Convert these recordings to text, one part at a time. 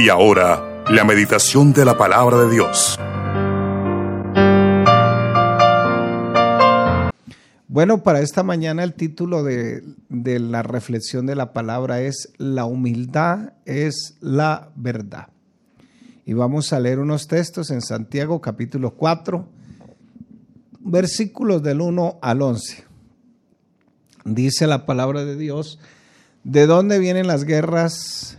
Y ahora, la meditación de la palabra de Dios. Bueno, para esta mañana el título de, de, la reflexión de la palabra es La humildad es la verdad. Y vamos a leer unos textos en Santiago capítulo 4, versículos del 1 al 11. Dice la palabra de Dios, ¿de dónde vienen las guerras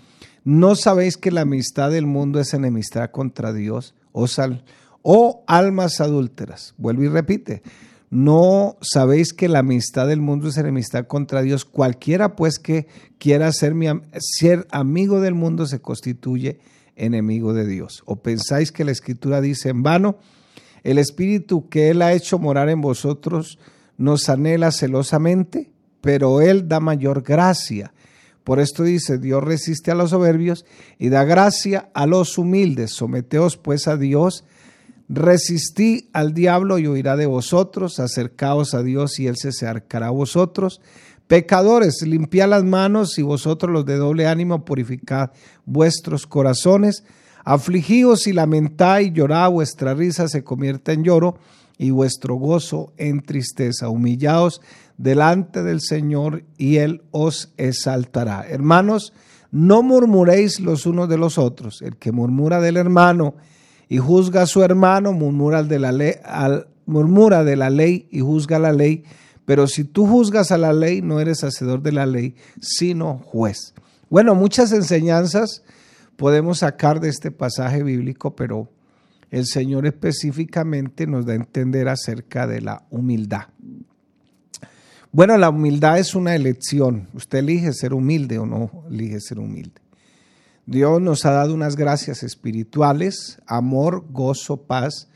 ¿No sabéis que la amistad del mundo es enemistad contra Dios? Oh, sal, almas adúlteras, vuelve y repite. ¿No sabéis que la amistad del mundo es enemistad contra Dios? Cualquiera pues que quiera ser, mi, ser amigo del mundo se constituye enemigo de Dios. ¿O pensáis que la escritura dice en vano, el espíritu que Él ha hecho morar en vosotros, nos anhela celosamente, pero Él da mayor gracia. Por esto dice, Dios resiste a los soberbios y da gracia a los humildes. Someteos pues a Dios, resistí al diablo y huirá de vosotros, acercaos a Dios y Él se acercará a vosotros. Pecadores, limpiad las manos y vosotros los de doble ánimo purificad vuestros corazones. Afligíos y lamentad y llorad, vuestra risa se convierte en lloro y vuestro gozo en tristeza. Humillaos delante del Señor y Él os exaltará. Hermanos, no murmuréis los unos de los otros. El que murmura del hermano y juzga a su hermano, murmura de la ley, al, murmura de la ley y juzga la ley. Pero si tú juzgas a la ley, no eres hacedor de la ley, sino juez. Bueno, muchas enseñanzas podemos sacar de este pasaje bíblico, pero el Señor específicamente nos da a entender acerca de la humildad. Bueno, la humildad es una elección. Usted elige ser humilde o no elige ser humilde. Dios nos ha dado unas gracias espirituales, amor, gozo, paz,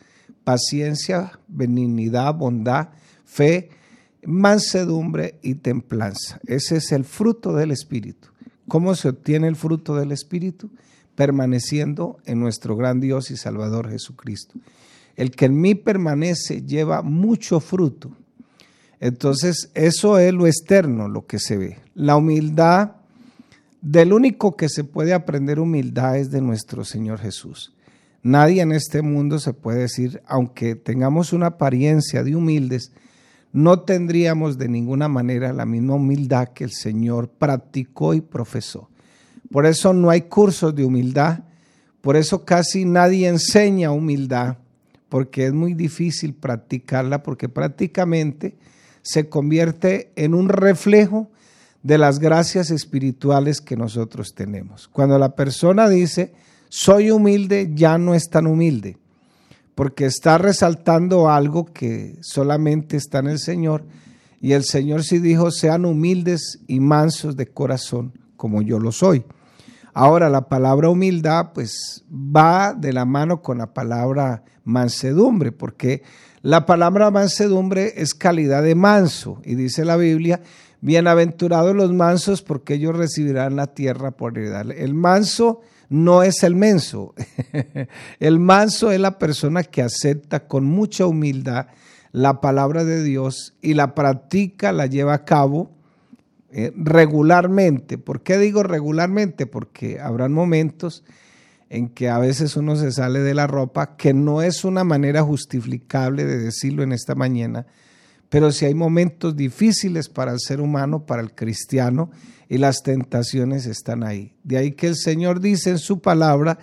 paciencia, benignidad, bondad, fe, mansedumbre y templanza. Ese es el fruto del Espíritu. ¿Cómo se obtiene el fruto del Espíritu? Permaneciendo en nuestro gran Dios y Salvador Jesucristo. El que en mí permanece lleva mucho fruto. Entonces, eso es lo externo, lo que se ve. La humildad, del único que se puede aprender humildad es de nuestro Señor Jesús. Nadie en este mundo se puede decir, aunque tengamos una apariencia de humildes, no tendríamos de ninguna manera la misma humildad que el Señor practicó y profesó. Por eso no hay cursos de humildad, por eso casi nadie enseña humildad, porque es muy difícil practicarla, porque prácticamente se convierte en un reflejo de las gracias espirituales que nosotros tenemos. Cuando la persona dice, soy humilde, ya no es tan humilde, porque está resaltando algo que solamente está en el Señor, y el Señor sí dijo, sean humildes y mansos de corazón, como yo lo soy. Ahora, la palabra humildad pues va de la mano con la palabra mansedumbre, porque la palabra mansedumbre es calidad de manso, y dice la Biblia, bienaventurados los mansos porque ellos recibirán la tierra por heredad. El manso no es el menso, el manso es la persona que acepta con mucha humildad la palabra de Dios y la practica, la lleva a cabo eh, regularmente. ¿Por qué digo regularmente? Porque habrán momentos en que a veces uno se sale de la ropa, que no es una manera justificable de decirlo en esta mañana, pero si hay momentos difíciles para el ser humano, para el cristiano, y las tentaciones están ahí. De ahí que el Señor dice en su palabra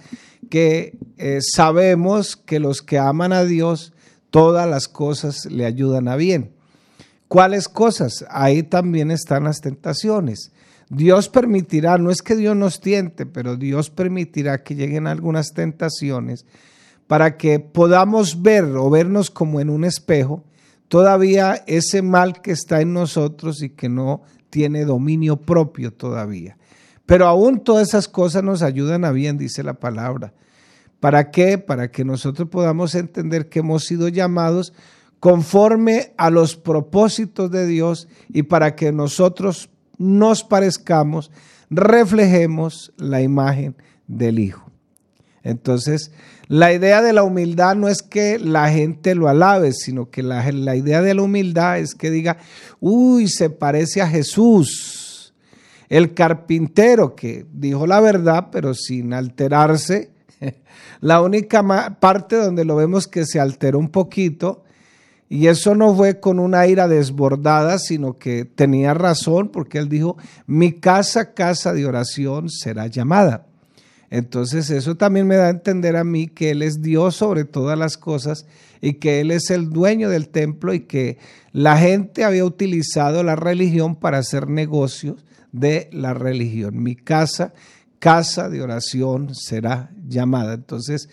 que eh, sabemos que los que aman a Dios, todas las cosas le ayudan a bien. ¿Cuáles cosas? Ahí también están las tentaciones. Dios permitirá, no es que Dios nos tiente, pero Dios permitirá que lleguen algunas tentaciones para que podamos ver o vernos como en un espejo todavía ese mal que está en nosotros y que no tiene dominio propio todavía. Pero aún todas esas cosas nos ayudan a bien, dice la palabra. ¿Para qué? Para que nosotros podamos entender que hemos sido llamados conforme a los propósitos de Dios y para que nosotros nos parezcamos, reflejemos la imagen del Hijo. Entonces, la idea de la humildad no es que la gente lo alabe, sino que la, la, idea de la humildad es que diga, uy, se parece a Jesús, el carpintero que dijo la verdad, pero sin alterarse. La única parte donde lo vemos que se alteró un poquito, y eso no fue con una ira desbordada, sino que tenía razón, porque él dijo, mi casa, casa de oración será llamada. Entonces eso también me da a entender a mí que Él es Dios sobre todas las cosas y que Él es el dueño del templo y que la gente había utilizado la religión para hacer negocios de la religión. Mi casa, casa de oración será llamada. Entonces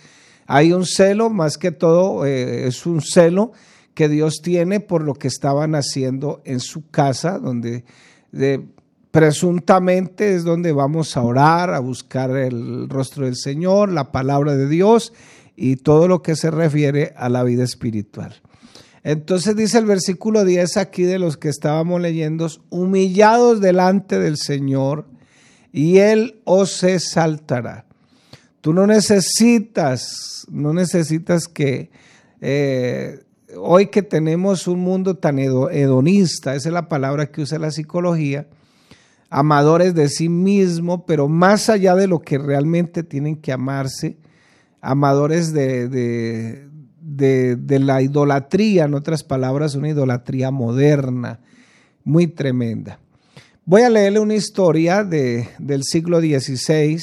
hay un celo, más que todo eh, es un celo que Dios tiene por lo que estaban haciendo en su casa, donde... De, presuntamente es donde vamos a orar, a buscar el rostro del Señor, la palabra de Dios y todo lo que se refiere a la vida espiritual. Entonces dice el versículo 10 aquí de los que estábamos leyendo, humillados delante del Señor y Él os exaltará. Tú no necesitas, no necesitas que eh, hoy que tenemos un mundo tan hedonista, esa es la palabra que usa la psicología, amadores de sí mismo, pero más allá de lo que realmente tienen que amarse, amadores de, de, la idolatría, en otras palabras, una idolatría moderna, muy tremenda. Voy a leerle una historia de, del siglo XVI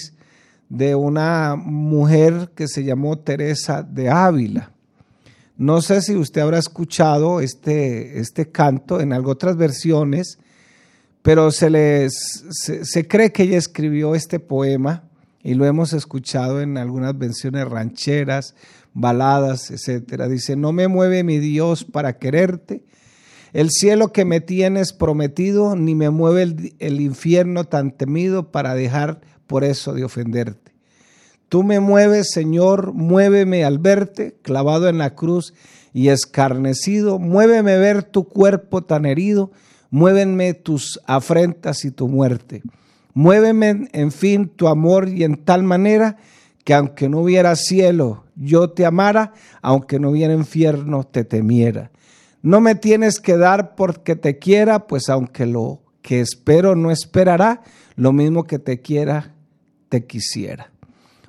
de una mujer que se llamó Teresa de Ávila. No sé si usted habrá escuchado este, este canto en algo otras versiones pero se, les, se, cree que ella escribió este poema y lo hemos escuchado en algunas versiones rancheras, baladas, etc. Dice, no me mueve mi Dios para quererte, el cielo que me tienes prometido, ni me mueve el, el infierno tan temido para dejar por eso de ofenderte. Tú me mueves, Señor, muéveme al verte, clavado en la cruz y escarnecido, muéveme ver tu cuerpo tan herido, muévenme tus afrentas y tu muerte. Muéveme, en fin, tu amor y en tal manera que aunque no hubiera cielo, yo te amara, aunque no hubiera infierno, te temiera. No me tienes que dar porque te quiera, pues aunque lo que espero no esperará, lo mismo que te quiera, te quisiera.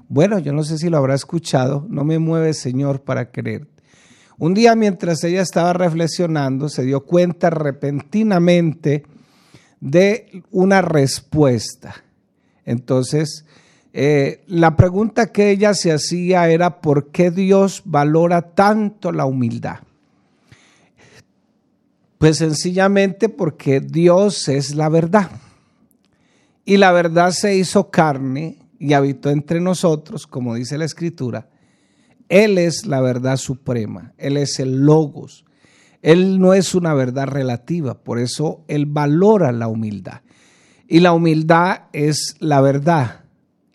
Bueno, yo no sé si lo habrá escuchado, no me mueve Señor para creer. Un día mientras ella estaba reflexionando, se dio cuenta repentinamente de una respuesta. Entonces, eh, la pregunta que ella se hacía era, ¿por qué Dios valora tanto la humildad? Pues sencillamente porque Dios es la verdad. Y la verdad se hizo carne y habitó entre nosotros, como dice la escritura, él es la verdad suprema, Él es el logos. Él no es una verdad relativa, por eso Él valora la humildad. Y la humildad es la verdad.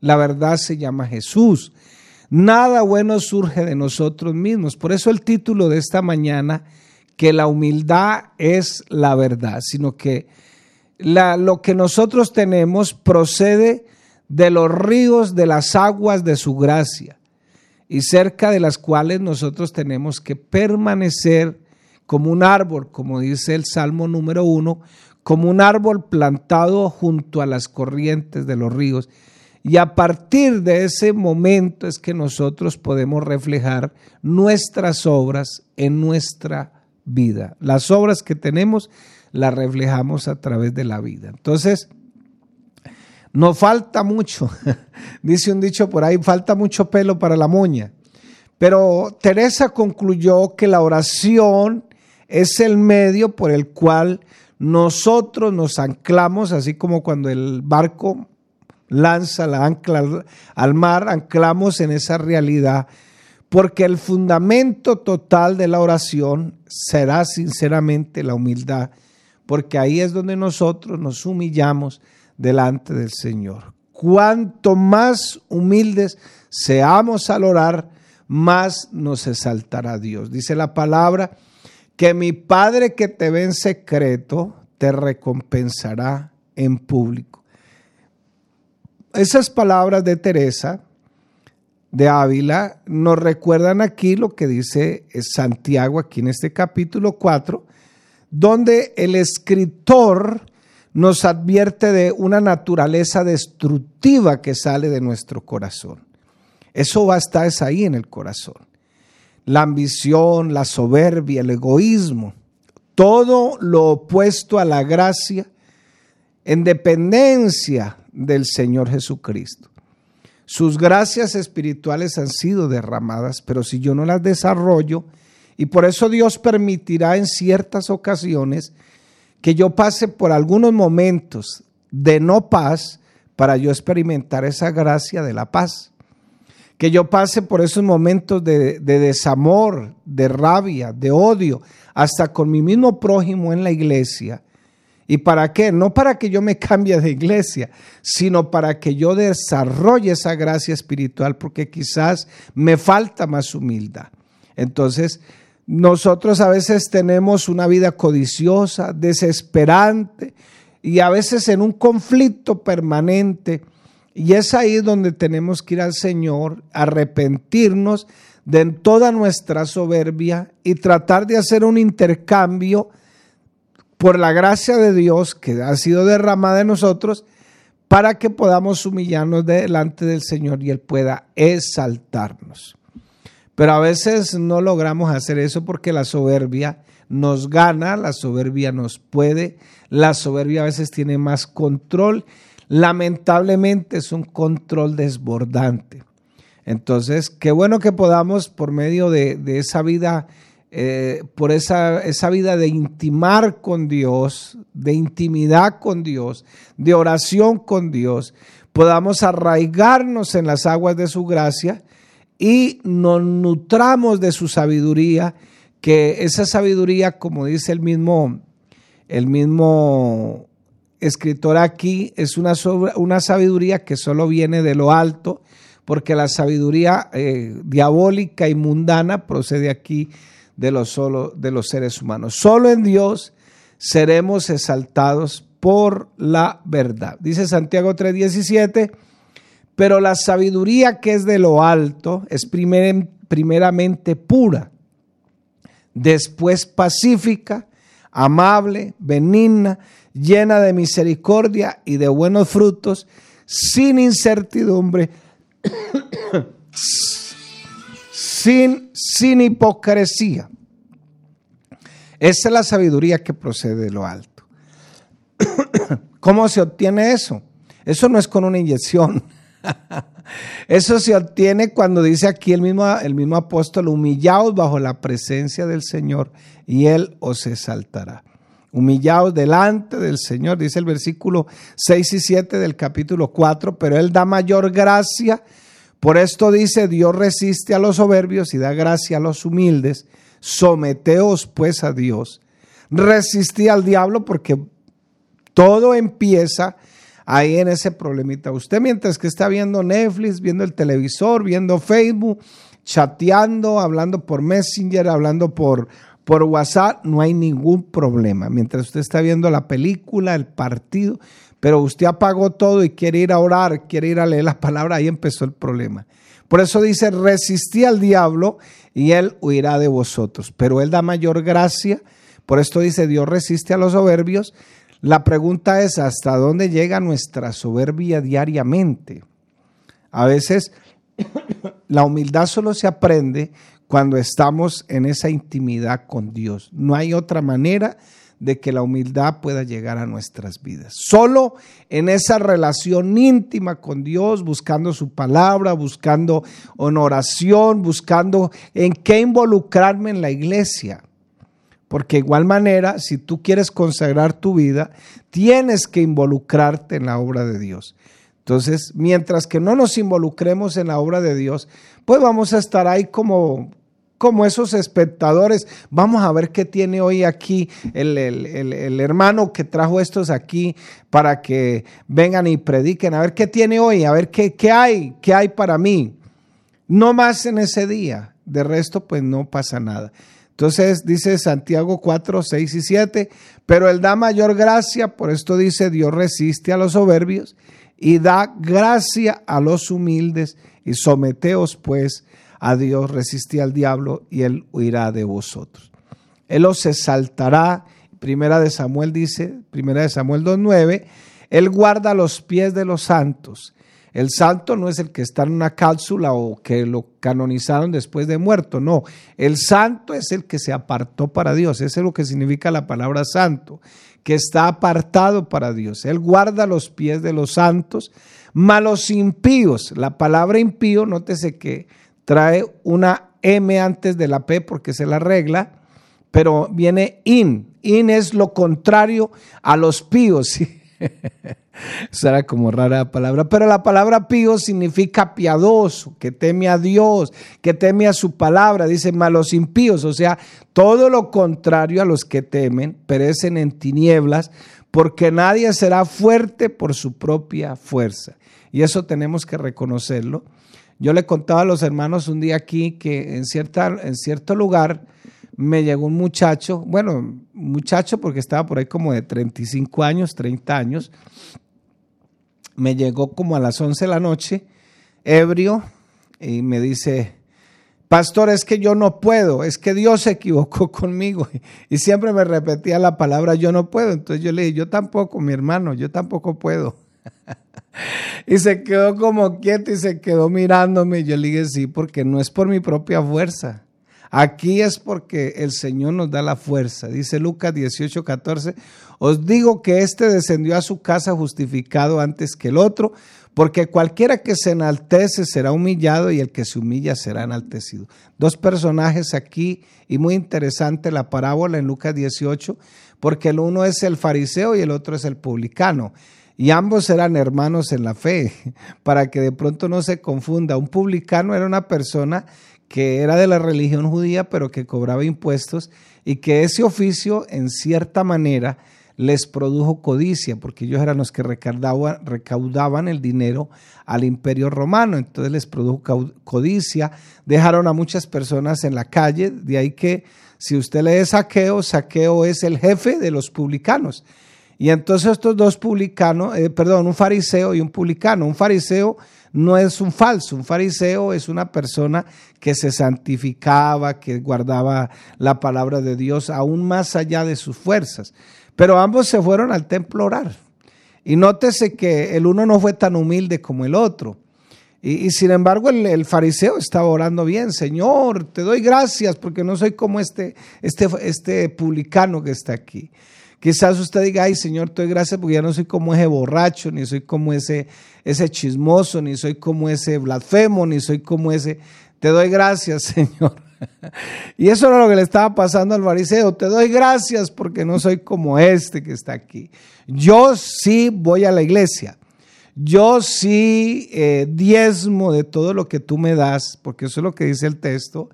La verdad se llama Jesús. Nada bueno surge de nosotros mismos. Por eso el título de esta mañana, que la humildad es la verdad, sino que lo que nosotros tenemos procede de los ríos, de las aguas de su gracia y cerca de las cuales nosotros tenemos que permanecer como un árbol, como dice el Salmo número uno, como un árbol plantado junto a las corrientes de los ríos. Y a partir de ese momento es que nosotros podemos reflejar nuestras obras en nuestra vida. Las obras que tenemos las reflejamos a través de la vida. Entonces, no falta mucho, dice un dicho por ahí, falta mucho pelo para la moña. Pero Teresa concluyó que la oración es el medio por el cual nosotros nos anclamos, así como cuando el barco lanza la ancla al mar, anclamos en esa realidad, porque el fundamento total de la oración será sinceramente la humildad, porque ahí es donde nosotros nos humillamos delante del Señor. Cuanto más humildes seamos al orar, más nos exaltará Dios. Dice la palabra que mi Padre que te ve en secreto te recompensará en público. Esas palabras de Teresa de Ávila nos recuerdan aquí lo que dice Santiago aquí en este capítulo 4, donde el escritor nos advierte de una naturaleza destructiva que sale de nuestro corazón. Eso va a estar ahí en el corazón. La ambición, la soberbia, el egoísmo, todo lo opuesto a la gracia en dependencia del Señor Jesucristo. Sus gracias espirituales han sido derramadas, pero si yo no las desarrollo, y por eso Dios permitirá en ciertas ocasiones que yo pase por algunos momentos de no paz para yo experimentar esa gracia de la paz. Que yo pase por esos momentos de, desamor, de rabia, de odio, hasta con mi mismo prójimo en la iglesia. ¿Y para qué? No para que yo me cambie de iglesia, sino para que yo desarrolle esa gracia espiritual, porque quizás me falta más humildad. Entonces, nosotros a veces tenemos una vida codiciosa, desesperante y a veces en un conflicto permanente. Y es ahí donde tenemos que ir al Señor, arrepentirnos de toda nuestra soberbia y tratar de hacer un intercambio por la gracia de Dios que ha sido derramada en nosotros para que podamos humillarnos delante del Señor y Él pueda exaltarnos. Pero a veces no logramos hacer eso porque la soberbia nos gana, la soberbia nos puede, la soberbia a veces tiene más control. Lamentablemente es un control desbordante. Entonces, qué bueno que podamos por medio de, esa vida, eh, por esa, esa vida de intimar con Dios, de intimidad con Dios, de oración con Dios, podamos arraigarnos en las aguas de su gracia y nos nutramos de su sabiduría, que esa sabiduría, como dice el mismo, el mismo escritor aquí, es una, una sabiduría que solo viene de lo alto, porque la sabiduría eh, diabólica y mundana procede aquí de los, solo, de los seres humanos. Solo en Dios seremos exaltados por la verdad. Dice Santiago 3:17 pero la sabiduría que es de lo alto es primeramente pura, después pacífica, amable, benigna, llena de misericordia y de buenos frutos, sin incertidumbre, sin, sin hipocresía. Esa es la sabiduría que procede de lo alto. ¿Cómo se obtiene eso? Eso no es con una inyección. Eso se obtiene cuando dice aquí el mismo, el mismo apóstol, humillaos bajo la presencia del Señor y Él os exaltará. Humillaos delante del Señor, dice el versículo 6 y 7 del capítulo 4, pero Él da mayor gracia. Por esto dice, Dios resiste a los soberbios y da gracia a los humildes. Someteos pues a Dios. Resistí al diablo porque todo empieza ahí en ese problemita. Usted mientras que está viendo Netflix, viendo el televisor, viendo Facebook, chateando, hablando por Messenger, hablando por, por WhatsApp, no hay ningún problema. Mientras usted está viendo la película, el partido, pero usted apagó todo y quiere ir a orar, quiere ir a leer las palabras, ahí empezó el problema. Por eso dice, resistí al diablo y él huirá de vosotros. Pero él da mayor gracia. Por esto dice, Dios resiste a los soberbios la pregunta es, ¿hasta dónde llega nuestra soberbia diariamente? A veces la humildad solo se aprende cuando estamos en esa intimidad con Dios. No hay otra manera de que la humildad pueda llegar a nuestras vidas. Solo en esa relación íntima con Dios, buscando su palabra, buscando en oración, buscando en qué involucrarme en la iglesia. Porque igual manera, si tú quieres consagrar tu vida, tienes que involucrarte en la obra de Dios. Entonces, mientras que no nos involucremos en la obra de Dios, pues vamos a estar ahí como, como esos espectadores. Vamos a ver qué tiene hoy aquí el, el, hermano que trajo estos aquí para que vengan y prediquen. A ver qué tiene hoy, a ver qué, qué hay, qué hay para mí. No más en ese día. De resto, pues no pasa nada. Entonces dice Santiago 4, 6 y 7, pero él da mayor gracia, por esto dice, Dios resiste a los soberbios y da gracia a los humildes y someteos pues a Dios, resistí al diablo y él huirá de vosotros. Él os exaltará, primera de Samuel dice, primera de Samuel 2.9, él guarda los pies de los santos. El santo no es el que está en una cápsula o que lo canonizaron después de muerto, no. El santo es el que se apartó para Dios. Eso es lo que significa la palabra santo, que está apartado para Dios. Él guarda los pies de los santos, malos impíos. La palabra impío, nótese que trae una M antes de la P porque se la regla, pero viene in. In es lo contrario a los píos. Será como rara la palabra, pero la palabra pío significa piadoso, que teme a Dios, que teme a su palabra, dice malos impíos, o sea, todo lo contrario a los que temen, perecen en tinieblas, porque nadie será fuerte por su propia fuerza. Y eso tenemos que reconocerlo. Yo le contaba a los hermanos un día aquí que en, cierta, en cierto lugar me llegó un muchacho, bueno, muchacho porque estaba por ahí como de 35 años, 30 años, me llegó como a las 11 de la noche, ebrio, y me dice, pastor, es que yo no puedo, es que Dios se equivocó conmigo. Y siempre me repetía la palabra, yo no puedo. Entonces yo le dije, yo tampoco, mi hermano, yo tampoco puedo. y se quedó como quieto y se quedó mirándome. Yo le dije, sí, porque no es por mi propia fuerza. Aquí es porque el Señor nos da la fuerza. Dice Lucas 18, 14, os digo que éste descendió a su casa justificado antes que el otro, porque cualquiera que se enaltece será humillado y el que se humilla será enaltecido. Dos personajes aquí y muy interesante la parábola en Lucas 18, porque el uno es el fariseo y el otro es el publicano y ambos eran hermanos en la fe, para que de pronto no se confunda. Un publicano era una persona que era de la religión judía, pero que cobraba impuestos y que ese oficio, en cierta manera, les produjo codicia, porque ellos eran los que recaudaban, recaudaban el dinero al imperio romano, entonces les produjo codicia, dejaron a muchas personas en la calle, de ahí que si usted lee saqueo, saqueo es el jefe de los publicanos. Y entonces estos dos publicanos, eh, perdón, un fariseo y un publicano. Un fariseo no es un falso, un fariseo es una persona que se santificaba, que guardaba la palabra de Dios aún más allá de sus fuerzas. Pero ambos se fueron al templo a orar. Y nótese que el uno no fue tan humilde como el otro. Y, sin embargo el, el, fariseo estaba orando bien, Señor, te doy gracias porque no soy como este, este, este publicano que está aquí. Quizás usted diga, ay Señor, te doy gracias porque ya no soy como ese borracho, ni soy como ese, ese chismoso, ni soy como ese blasfemo, ni soy como ese. Te doy gracias, Señor. Y eso era lo que le estaba pasando al fariseo. Te doy gracias porque no soy como este que está aquí. Yo sí voy a la iglesia. Yo sí eh, diezmo de todo lo que tú me das, porque eso es lo que dice el texto.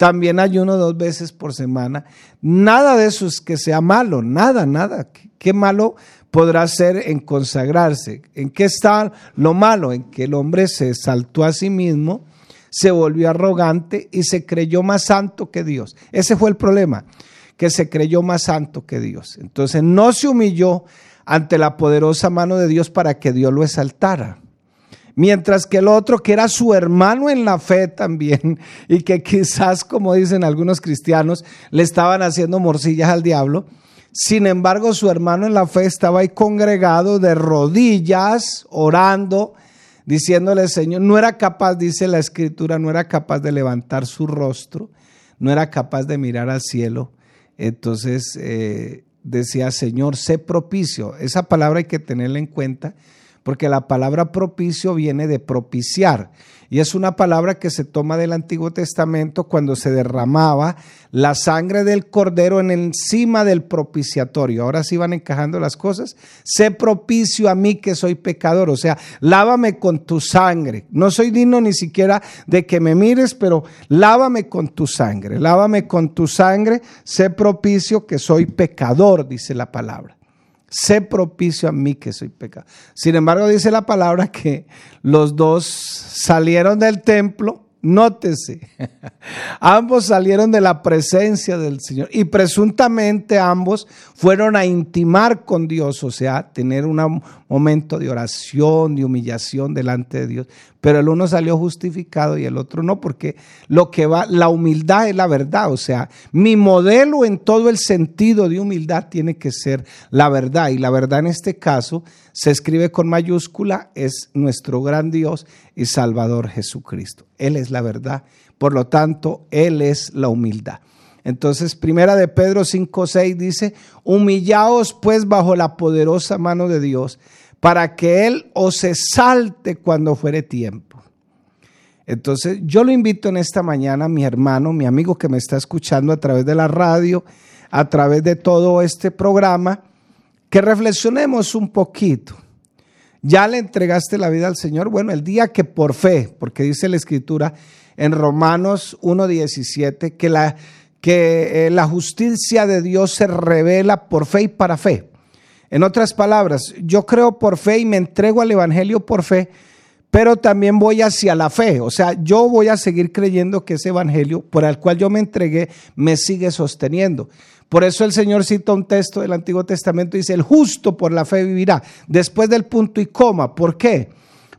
También ayuno dos veces por semana. Nada de eso es que sea malo, nada, nada. ¿Qué malo podrá ser en consagrarse? ¿En qué está lo malo? En que el hombre se saltó a sí mismo, se volvió arrogante y se creyó más santo que Dios. Ese fue el problema, que se creyó más santo que Dios. Entonces no se humilló ante la poderosa mano de Dios para que Dios lo exaltara. Mientras que el otro, que era su hermano en la fe también, y que quizás, como dicen algunos cristianos, le estaban haciendo morcillas al diablo, sin embargo, su hermano en la fe estaba ahí congregado de rodillas, orando, diciéndole, Señor, no era capaz, dice la escritura, no era capaz de levantar su rostro, no era capaz de mirar al cielo. Entonces eh, decía, Señor, sé propicio. Esa palabra hay que tenerla en cuenta porque la palabra propicio viene de propiciar. Y es una palabra que se toma del Antiguo Testamento cuando se derramaba la sangre del cordero en encima del propiciatorio. Ahora sí van encajando las cosas. Sé propicio a mí que soy pecador. O sea, lávame con tu sangre. No soy digno ni siquiera de que me mires, pero lávame con tu sangre. Lávame con tu sangre. Sé propicio que soy pecador, dice la palabra sé propicio a mí que soy pecado. Sin embargo, dice la palabra que los dos salieron del templo, nótese, ambos salieron de la presencia del Señor y presuntamente ambos fueron a intimar con Dios, o sea, tener un momento de oración, de humillación delante de Dios pero el uno salió justificado y el otro no, porque lo que va, la humildad es la verdad, o sea, mi modelo en todo el sentido de humildad tiene que ser la verdad, y la verdad en este caso se escribe con mayúscula, es nuestro gran Dios y Salvador Jesucristo. Él es la verdad, por lo tanto, Él es la humildad. Entonces, primera de Pedro 5:6 dice, humillaos pues bajo la poderosa mano de Dios para que Él os salte cuando fuere tiempo. Entonces, yo lo invito en esta mañana, mi hermano, mi amigo que me está escuchando a través de la radio, a través de todo este programa, que reflexionemos un poquito. Ya le entregaste la vida al Señor. Bueno, el día que por fe, porque dice la Escritura en Romanos 1.17, que la, que eh, la justicia de Dios se revela por fe y para fe. En otras palabras, yo creo por fe y me entrego al Evangelio por fe, pero también voy hacia la fe. O sea, yo voy a seguir creyendo que ese Evangelio por el cual yo me entregué me sigue sosteniendo. Por eso el Señor cita un texto del Antiguo Testamento y dice, el justo por la fe vivirá. Después del punto y coma. ¿Por qué?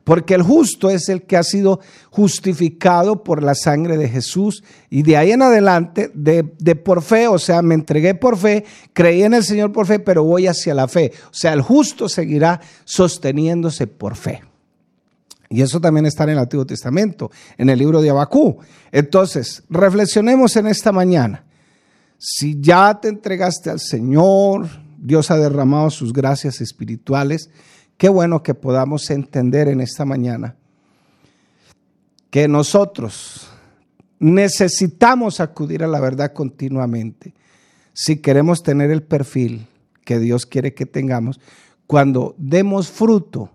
Porque el justo es el que ha sido justificado por la sangre de Jesús y de ahí en adelante, de, por fe, o sea, me entregué por fe, creí en el Señor por fe, pero voy hacia la fe. O sea, el justo seguirá sosteniéndose por fe. Y eso también está en el Antiguo Testamento, en el libro de Abacú. Entonces, reflexionemos en esta mañana. Si ya te entregaste al Señor, Dios ha derramado sus gracias espirituales, Qué bueno que podamos entender en esta mañana que nosotros necesitamos acudir a la verdad continuamente si queremos tener el perfil que Dios quiere que tengamos, cuando demos fruto,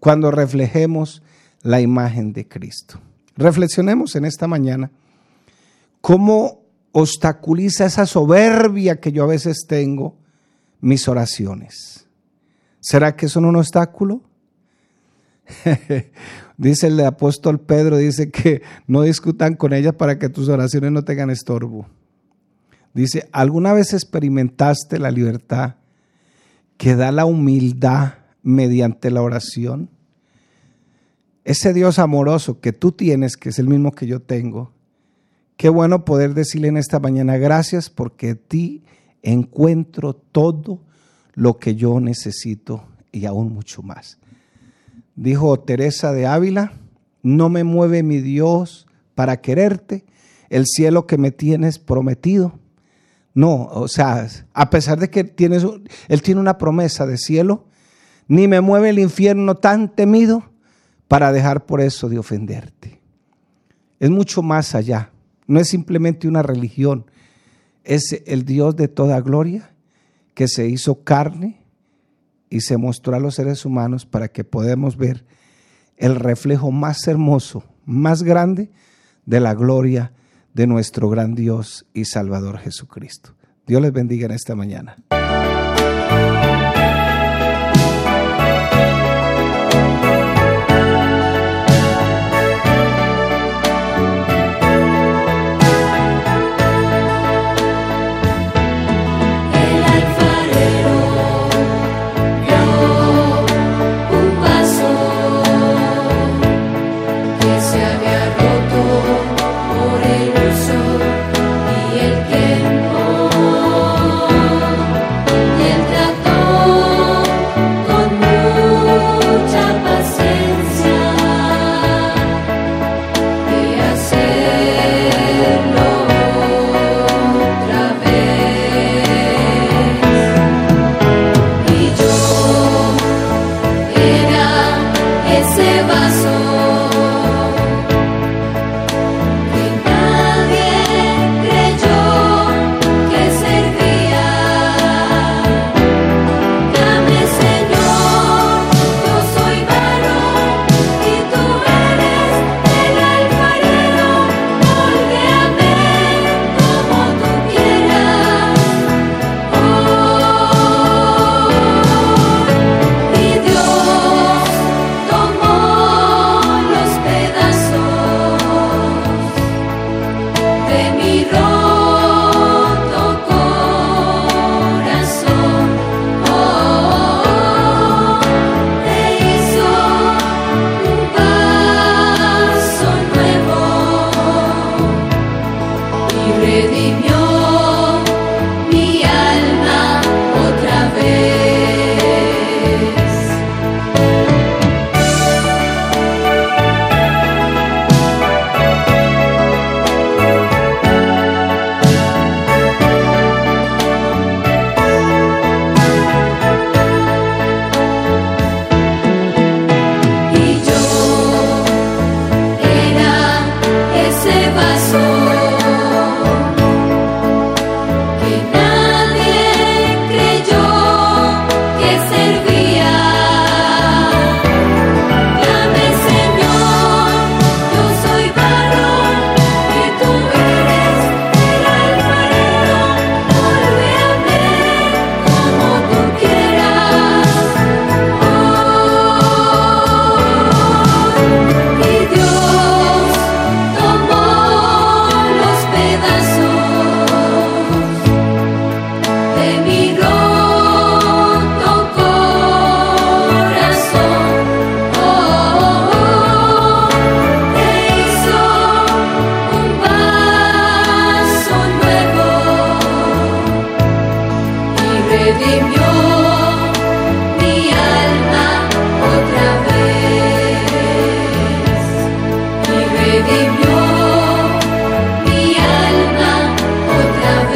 cuando reflejemos la imagen de Cristo. Reflexionemos en esta mañana cómo obstaculiza esa soberbia que yo a veces tengo mis oraciones. ¿Será que son un obstáculo? dice el apóstol Pedro, dice que no discutan con ellas para que tus oraciones no tengan estorbo. Dice, ¿alguna vez experimentaste la libertad que da la humildad mediante la oración? Ese Dios amoroso que tú tienes, que es el mismo que yo tengo, qué bueno poder decirle en esta mañana, gracias porque ti encuentro todo lo que yo necesito y aún mucho más. Dijo Teresa de Ávila, no me mueve mi Dios para quererte, el cielo que me tienes prometido. No, o sea, a pesar de que tienes, Él tiene una promesa de cielo, ni me mueve el infierno tan temido para dejar por eso de ofenderte. Es mucho más allá, no es simplemente una religión, es el Dios de toda gloria que se hizo carne y se mostró a los seres humanos para que podamos ver el reflejo más hermoso, más grande de la gloria de nuestro gran Dios y Salvador Jesucristo. Dios les bendiga en esta mañana.